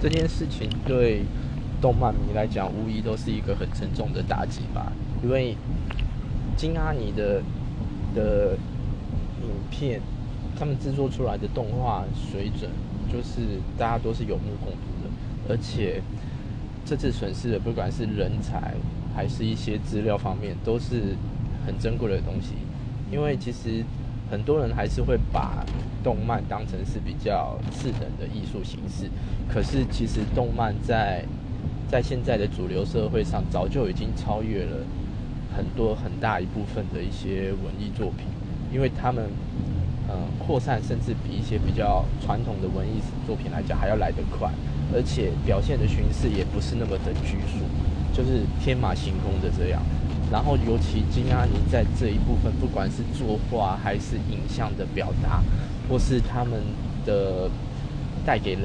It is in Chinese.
这件事情对动漫迷来讲，无疑都是一个很沉重的打击吧。因为金阿尼的的影片，他们制作出来的动画水准，就是大家都是有目共睹的。而且这次损失的，不管是人才还是一些资料方面，都是很珍贵的东西。因为其实很多人还是会把动漫当成是比较次等的艺术形式，可是其实动漫在在现在的主流社会上，早就已经超越了很多很大一部分的一些文艺作品，因为他们嗯扩散甚至比一些比较传统的文艺作品来讲还要来得快，而且表现的形式也不是那么的拘束，就是天马行空的这样。然后，尤其金阿尼在这一部分，不管是作画还是影像的表达，或是他们的带给人